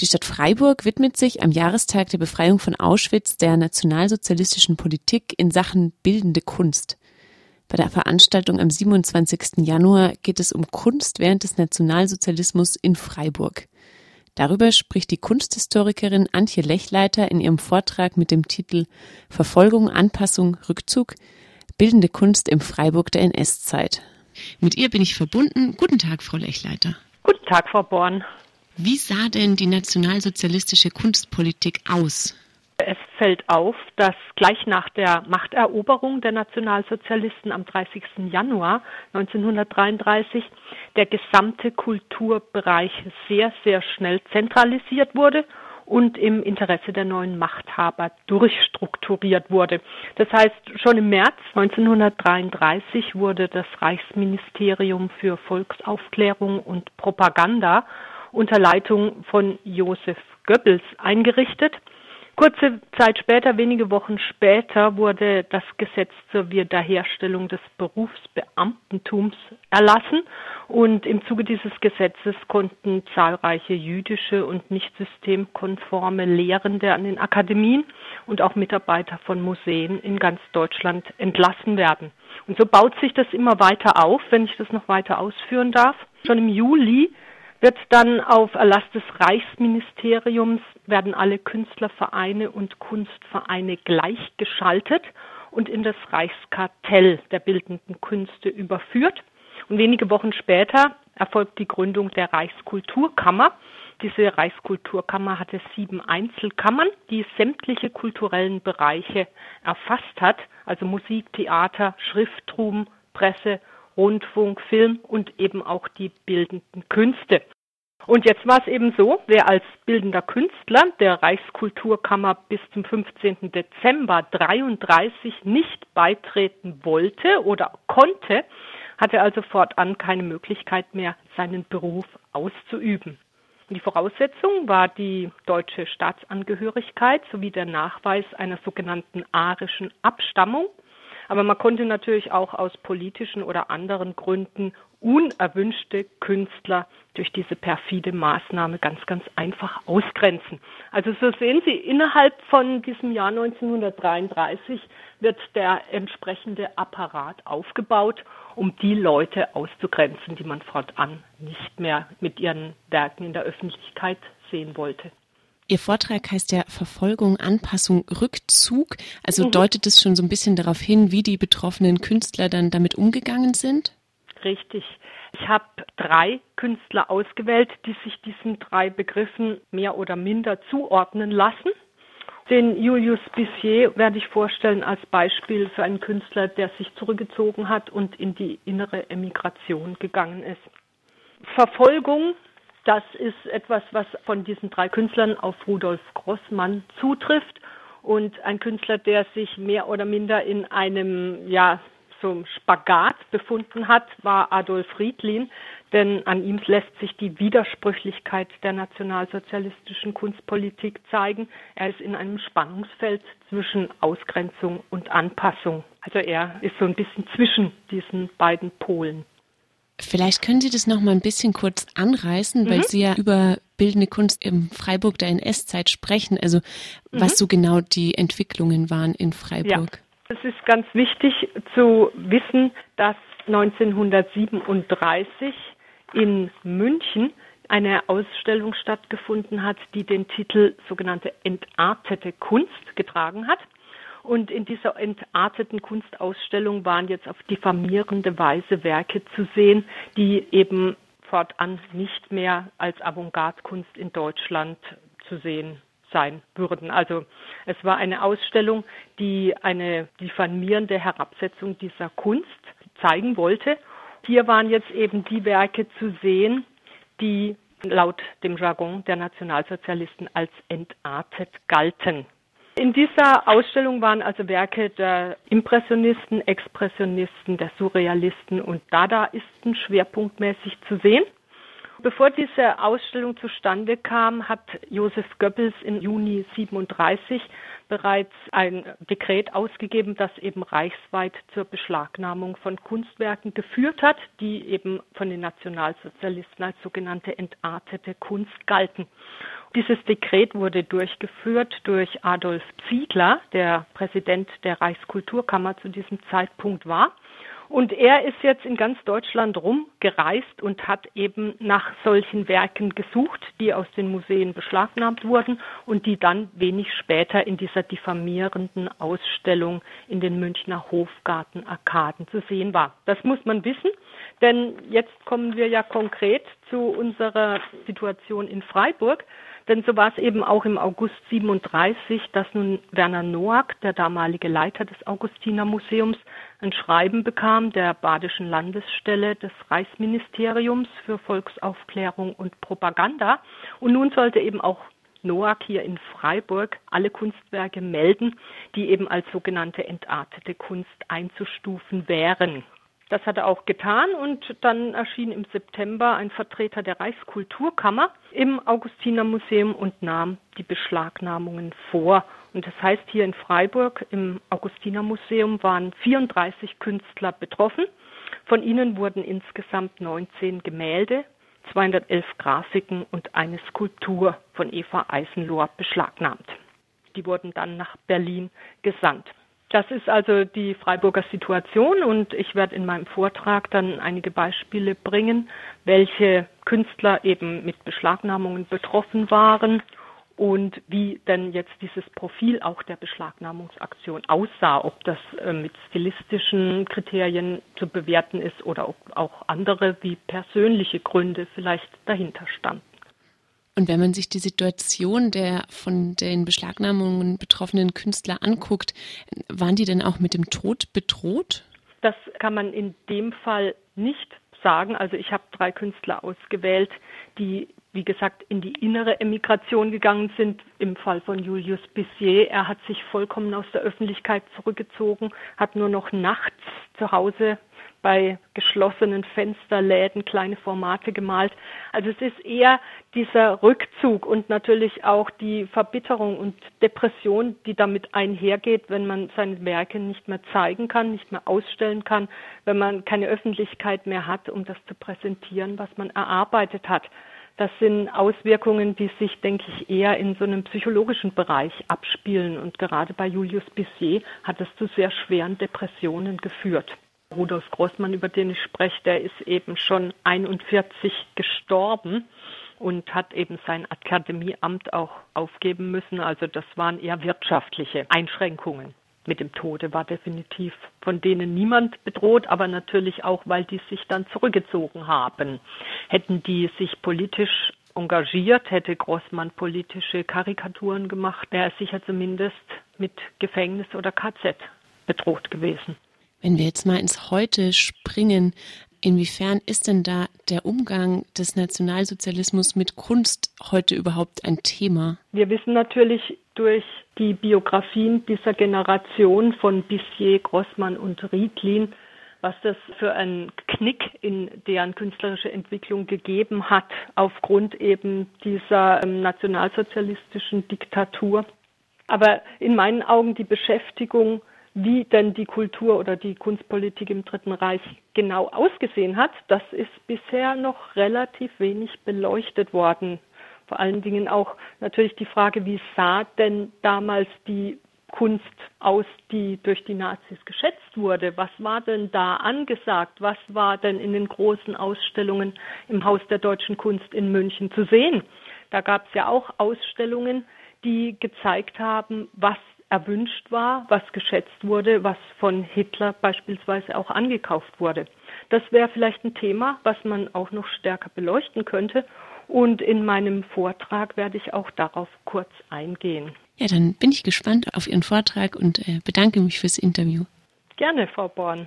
Die Stadt Freiburg widmet sich am Jahrestag der Befreiung von Auschwitz der nationalsozialistischen Politik in Sachen bildende Kunst. Bei der Veranstaltung am 27. Januar geht es um Kunst während des Nationalsozialismus in Freiburg. Darüber spricht die Kunsthistorikerin Antje Lechleiter in ihrem Vortrag mit dem Titel Verfolgung, Anpassung, Rückzug Bildende Kunst im Freiburg der NS-Zeit. Mit ihr bin ich verbunden. Guten Tag, Frau Lechleiter. Guten Tag, Frau Born. Wie sah denn die nationalsozialistische Kunstpolitik aus? Es fällt auf, dass gleich nach der Machteroberung der Nationalsozialisten am 30. Januar 1933 der gesamte Kulturbereich sehr, sehr schnell zentralisiert wurde und im Interesse der neuen Machthaber durchstrukturiert wurde. Das heißt, schon im März 1933 wurde das Reichsministerium für Volksaufklärung und Propaganda unter Leitung von Josef Goebbels eingerichtet. Kurze Zeit später, wenige Wochen später, wurde das Gesetz zur Wiederherstellung des Berufsbeamtentums erlassen und im Zuge dieses Gesetzes konnten zahlreiche jüdische und nicht systemkonforme Lehrende an den Akademien und auch Mitarbeiter von Museen in ganz Deutschland entlassen werden. Und so baut sich das immer weiter auf, wenn ich das noch weiter ausführen darf. Schon im Juli wird dann auf Erlass des Reichsministeriums werden alle Künstlervereine und Kunstvereine gleichgeschaltet und in das Reichskartell der bildenden Künste überführt. Und wenige Wochen später erfolgt die Gründung der Reichskulturkammer. Diese Reichskulturkammer hatte sieben Einzelkammern, die sämtliche kulturellen Bereiche erfasst hat, also Musik, Theater, Schrifttum, Presse Rundfunk, Film und eben auch die bildenden Künste. Und jetzt war es eben so, wer als bildender Künstler der Reichskulturkammer bis zum 15. Dezember 33 nicht beitreten wollte oder konnte, hatte also fortan keine Möglichkeit mehr, seinen Beruf auszuüben. Die Voraussetzung war die deutsche Staatsangehörigkeit sowie der Nachweis einer sogenannten arischen Abstammung aber man konnte natürlich auch aus politischen oder anderen Gründen unerwünschte Künstler durch diese perfide Maßnahme ganz, ganz einfach ausgrenzen. Also so sehen Sie, innerhalb von diesem Jahr 1933 wird der entsprechende Apparat aufgebaut, um die Leute auszugrenzen, die man fortan nicht mehr mit ihren Werken in der Öffentlichkeit sehen wollte. Ihr Vortrag heißt ja Verfolgung, Anpassung, Rückzug. Also mhm. deutet es schon so ein bisschen darauf hin, wie die betroffenen Künstler dann damit umgegangen sind? Richtig. Ich habe drei Künstler ausgewählt, die sich diesen drei Begriffen mehr oder minder zuordnen lassen. Den Julius Bissier werde ich vorstellen als Beispiel für einen Künstler, der sich zurückgezogen hat und in die innere Emigration gegangen ist. Verfolgung das ist etwas, was von diesen drei Künstlern auf Rudolf Grossmann zutrifft und ein Künstler, der sich mehr oder minder in einem, ja, so Spagat befunden hat, war Adolf Friedlin, denn an ihm lässt sich die Widersprüchlichkeit der nationalsozialistischen Kunstpolitik zeigen. Er ist in einem Spannungsfeld zwischen Ausgrenzung und Anpassung. Also er ist so ein bisschen zwischen diesen beiden Polen. Vielleicht können Sie das noch mal ein bisschen kurz anreißen, mhm. weil Sie ja über bildende Kunst im Freiburg der NS-Zeit sprechen. Also mhm. was so genau die Entwicklungen waren in Freiburg. Ja. Es ist ganz wichtig zu wissen, dass 1937 in München eine Ausstellung stattgefunden hat, die den Titel sogenannte entartete Kunst getragen hat. Und in dieser entarteten Kunstausstellung waren jetzt auf diffamierende Weise Werke zu sehen, die eben fortan nicht mehr als Avantgarde-Kunst in Deutschland zu sehen sein würden. Also es war eine Ausstellung, die eine diffamierende Herabsetzung dieser Kunst zeigen wollte. Hier waren jetzt eben die Werke zu sehen, die laut dem Jargon der Nationalsozialisten als entartet galten. In dieser Ausstellung waren also Werke der Impressionisten, Expressionisten, der Surrealisten und Dadaisten schwerpunktmäßig zu sehen. Bevor diese Ausstellung zustande kam, hat Josef Goebbels im Juni 37 bereits ein Dekret ausgegeben, das eben reichsweit zur Beschlagnahmung von Kunstwerken geführt hat, die eben von den Nationalsozialisten als sogenannte entartete Kunst galten. Dieses Dekret wurde durchgeführt durch Adolf Ziegler, der Präsident der Reichskulturkammer zu diesem Zeitpunkt war. Und er ist jetzt in ganz Deutschland rumgereist und hat eben nach solchen Werken gesucht, die aus den Museen beschlagnahmt wurden und die dann wenig später in dieser diffamierenden Ausstellung in den Münchner Hofgartenarkaden zu sehen war. Das muss man wissen, denn jetzt kommen wir ja konkret zu unserer Situation in Freiburg. Denn so war es eben auch im August 37, dass nun Werner Noack, der damalige Leiter des Augustinermuseums, ein Schreiben bekam der Badischen Landesstelle des Reichsministeriums für Volksaufklärung und Propaganda. Und nun sollte eben auch Noack hier in Freiburg alle Kunstwerke melden, die eben als sogenannte entartete Kunst einzustufen wären. Das hat er auch getan und dann erschien im September ein Vertreter der Reichskulturkammer im Augustinermuseum und nahm die Beschlagnahmungen vor. Und das heißt, hier in Freiburg im Augustinermuseum waren 34 Künstler betroffen. Von ihnen wurden insgesamt 19 Gemälde, 211 Grafiken und eine Skulptur von Eva Eisenlohr beschlagnahmt. Die wurden dann nach Berlin gesandt. Das ist also die Freiburger Situation und ich werde in meinem Vortrag dann einige Beispiele bringen, welche Künstler eben mit Beschlagnahmungen betroffen waren und wie denn jetzt dieses Profil auch der Beschlagnahmungsaktion aussah, ob das äh, mit stilistischen Kriterien zu bewerten ist oder ob auch andere wie persönliche Gründe vielleicht dahinter standen. Und wenn man sich die Situation der von den Beschlagnahmungen betroffenen Künstler anguckt, waren die denn auch mit dem Tod bedroht? Das kann man in dem Fall nicht sagen. Also ich habe drei Künstler ausgewählt, die, wie gesagt, in die innere Emigration gegangen sind. Im Fall von Julius Bissier, er hat sich vollkommen aus der Öffentlichkeit zurückgezogen, hat nur noch nachts zu Hause bei geschlossenen Fensterläden kleine Formate gemalt. Also es ist eher dieser Rückzug und natürlich auch die Verbitterung und Depression, die damit einhergeht, wenn man seine Werke nicht mehr zeigen kann, nicht mehr ausstellen kann, wenn man keine Öffentlichkeit mehr hat, um das zu präsentieren, was man erarbeitet hat. Das sind Auswirkungen, die sich, denke ich, eher in so einem psychologischen Bereich abspielen. Und gerade bei Julius Bissier hat es zu sehr schweren Depressionen geführt. Rudolf Großmann, über den ich spreche, der ist eben schon 41 gestorben und hat eben sein Akademieamt auch aufgeben müssen. Also das waren eher wirtschaftliche Einschränkungen. Mit dem Tode war definitiv von denen niemand bedroht, aber natürlich auch, weil die sich dann zurückgezogen haben. Hätten die sich politisch engagiert, hätte Großmann politische Karikaturen gemacht, wäre er sicher zumindest mit Gefängnis oder KZ bedroht gewesen. Wenn wir jetzt mal ins Heute springen, inwiefern ist denn da der Umgang des Nationalsozialismus mit Kunst heute überhaupt ein Thema? Wir wissen natürlich durch die Biografien dieser Generation von Bissier, Grossmann und Rietlin, was das für einen Knick in deren künstlerische Entwicklung gegeben hat, aufgrund eben dieser ähm, nationalsozialistischen Diktatur. Aber in meinen Augen die Beschäftigung wie denn die Kultur oder die Kunstpolitik im Dritten Reich genau ausgesehen hat, das ist bisher noch relativ wenig beleuchtet worden. Vor allen Dingen auch natürlich die Frage, wie sah denn damals die Kunst aus, die durch die Nazis geschätzt wurde? Was war denn da angesagt? Was war denn in den großen Ausstellungen im Haus der deutschen Kunst in München zu sehen? Da gab es ja auch Ausstellungen, die gezeigt haben, was erwünscht war, was geschätzt wurde, was von Hitler beispielsweise auch angekauft wurde. Das wäre vielleicht ein Thema, was man auch noch stärker beleuchten könnte. Und in meinem Vortrag werde ich auch darauf kurz eingehen. Ja, dann bin ich gespannt auf Ihren Vortrag und äh, bedanke mich fürs Interview. Gerne, Frau Born.